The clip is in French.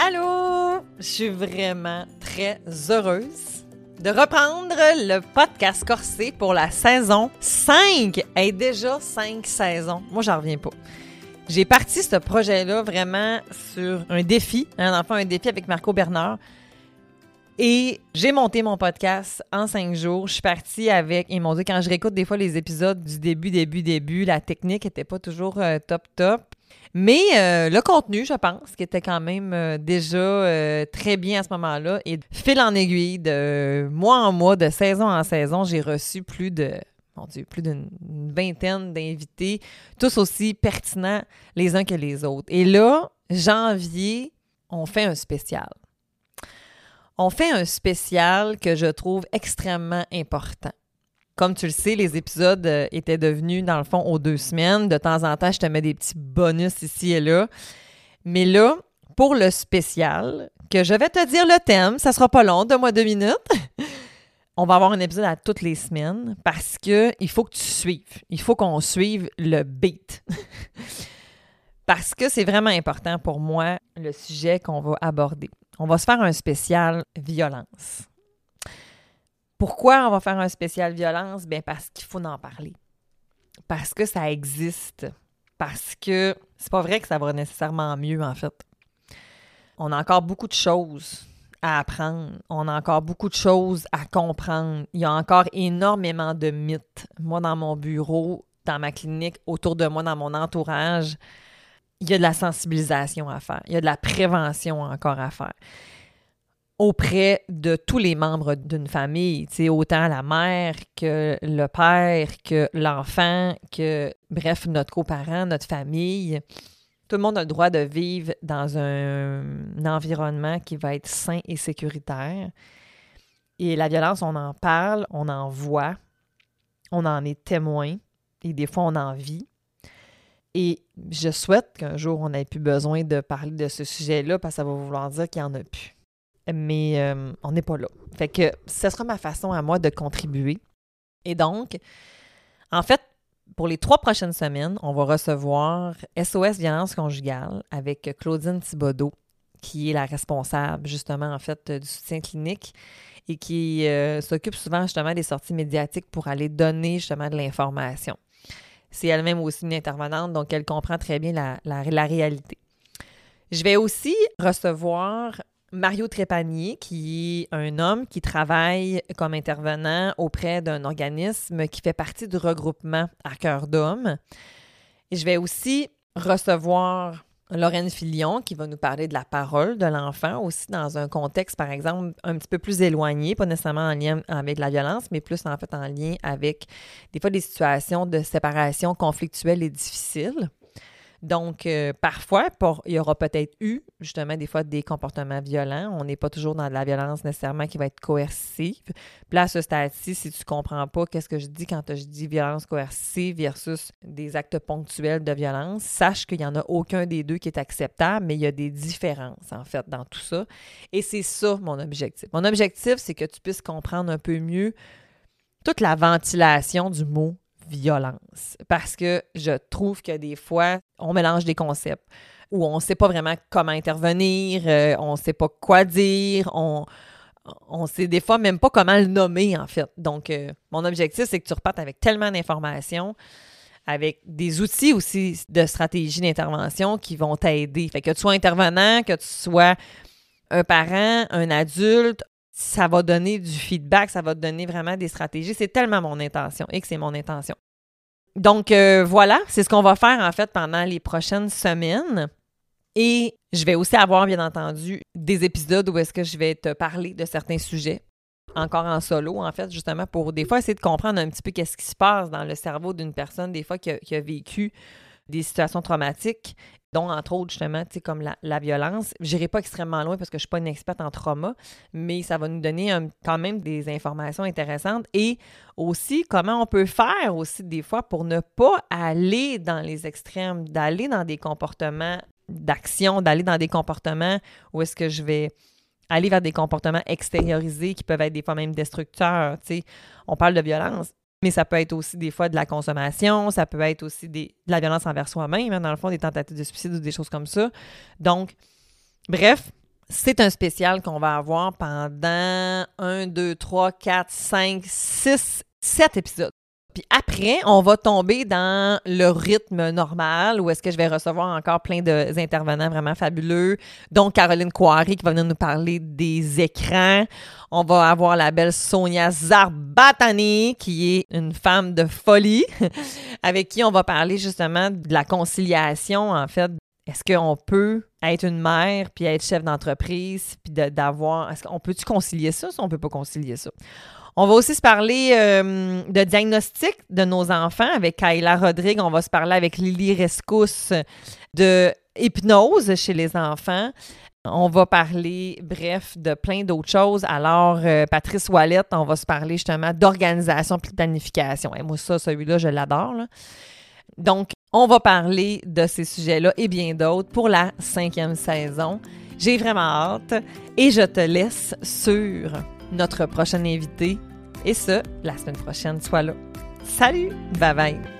Allô! Je suis vraiment très heureuse de reprendre le podcast Corsé pour la saison 5. Et déjà 5 saisons. Moi, j'en reviens pas. J'ai parti ce projet-là vraiment sur un défi, un enfant, un défi avec Marco Bernard. Et j'ai monté mon podcast en cinq jours. Je suis partie avec, et mon Dieu, quand je réécoute des fois les épisodes du début, début, début, la technique était pas toujours euh, top, top. Mais euh, le contenu, je pense, qui était quand même euh, déjà très bien à ce moment-là. Et fil en aiguille, de mois en mois, de saison en saison, j'ai reçu plus de, mon Dieu, plus d'une vingtaine d'invités, tous aussi pertinents les uns que les autres. Et là, janvier, on fait un spécial on fait un spécial que je trouve extrêmement important. Comme tu le sais, les épisodes euh, étaient devenus, dans le fond, aux deux semaines. De temps en temps, je te mets des petits bonus ici et là. Mais là, pour le spécial, que je vais te dire le thème, ça sera pas long, donne-moi deux minutes. On va avoir un épisode à toutes les semaines parce que il faut que tu suives. Il faut qu'on suive le beat. parce que c'est vraiment important pour moi le sujet qu'on va aborder on va se faire un spécial violence. Pourquoi on va faire un spécial violence? Bien, parce qu'il faut en parler. Parce que ça existe. Parce que c'est pas vrai que ça va nécessairement mieux, en fait. On a encore beaucoup de choses à apprendre. On a encore beaucoup de choses à comprendre. Il y a encore énormément de mythes. Moi, dans mon bureau, dans ma clinique, autour de moi, dans mon entourage, il y a de la sensibilisation à faire, il y a de la prévention encore à faire auprès de tous les membres d'une famille, autant la mère que le père, que l'enfant, que, bref, notre coparent, notre famille. Tout le monde a le droit de vivre dans un, environnement qui va être sain et sécuritaire. Et la violence, on en parle, on en voit, on en est témoin et des fois on en vit. Et je souhaite qu'un jour, on n'ait plus besoin de parler de ce sujet-là parce que ça va vouloir dire qu'il n'y en a plus. Mais euh, on n'est pas là. Fait que ce sera ma façon à moi de contribuer. Et donc, en fait, pour les trois prochaines semaines, on va recevoir SOS Violence conjugale avec Claudine Thibodeau, qui est la responsable justement en fait du soutien clinique et qui euh, s'occupe souvent justement des sorties médiatiques pour aller donner justement de l'information. C'est elle-même aussi une intervenante, donc elle comprend très bien la, la, réalité. Je vais aussi recevoir Mario Trépanier, qui est un homme qui travaille comme intervenant auprès d'un organisme qui fait partie du regroupement à cœur d'homme. Je vais aussi recevoir Lorraine Filion qui va nous parler de la parole de l'enfant aussi dans un contexte, par exemple, un petit peu plus éloigné, pas nécessairement en lien avec la violence, mais plus en fait en lien avec des fois des situations de séparation conflictuelles et difficiles. Donc, euh, parfois, il y aura peut-être eu justement des fois des comportements violents. On n'est pas toujours dans de la violence nécessairement qui va être coercive. Puis là, à ce stade-ci, si tu comprends pas qu'est-ce que je dis quand je dis violence coercive versus des actes ponctuels de violence, sache qu'il n'y en a aucun des deux qui est acceptable, mais il y a des différences en fait dans tout ça. Et c'est ça mon objectif. Mon objectif, c'est que tu puisses comprendre un peu mieux toute la ventilation du mot violence. Parce que je trouve que des fois, on mélange des concepts où on ne sait pas vraiment comment intervenir, euh, on ne sait pas quoi dire, on on sait des fois même pas comment le nommer, en fait. Donc, euh, mon objectif, c'est que tu repartes avec tellement d'informations, avec des outils aussi de stratégie d'intervention qui vont t'aider. Fait que tu sois intervenant, que tu sois un parent, un adulte, ça va donner du feedback, ça va te donner vraiment des stratégies. C'est tellement mon intention et que c'est mon intention. Donc euh, voilà, c'est ce qu'on va faire en fait pendant les prochaines semaines. Et je vais aussi avoir, bien entendu, des épisodes où est-ce que je vais te parler de certains sujets, encore en solo, en fait, justement, pour des fois essayer de comprendre un petit peu qu'est-ce qui se passe dans le cerveau d'une personne, des fois, qui a vécu des situations traumatiques dont entre autres justement, tu comme la, violence. Je n'irai pas extrêmement loin parce que je ne suis pas une experte en trauma, mais ça va nous donner quand même des informations intéressantes et aussi comment on peut faire aussi des fois pour ne pas aller dans les extrêmes, d'aller dans des comportements d'action, d'aller dans des comportements où est-ce que je vais aller vers des comportements extériorisés qui peuvent être des fois même destructeurs. Tu sais, on parle de violence, mais ça peut être aussi des fois de la consommation, ça peut être aussi des, de la violence envers soi-même, hein, dans le fond, des tentatives de suicide ou des choses comme ça. Donc, bref, C'est un spécial qu'on va avoir pendant 1, 2, 3, 4, 5, 6, 7 épisodes. Puis après, on va tomber dans le rythme normal où est-ce que je vais recevoir encore plein d'intervenants vraiment fabuleux, dont Caroline Coiré qui va venir nous parler des écrans. On va avoir la belle Sonia Zarbatani qui est une femme de folie avec qui on va parler justement de la conciliation en fait est-ce qu'on peut être une mère puis être chef d'entreprise puis d'avoir. Est-ce qu'on peut-tu concilier ça, ou on peut pas concilier ça? On va aussi se parler euh, de diagnostic de nos enfants avec Kayla Rodrigue. On va se parler avec Lily Rescousse de hypnose chez les enfants. On va parler, bref, de plein d'autres choses. Alors, euh, Patrice Wallet, on va se parler justement d'organisation et de planification. Et moi, ça, celui-là, je l'adore. Donc, on va parler de ces sujets-là et bien d'autres pour la cinquième saison. J'ai vraiment hâte et je te laisse sur notre prochain invité et ce, la semaine prochaine. Sois là. Salut! Bye bye!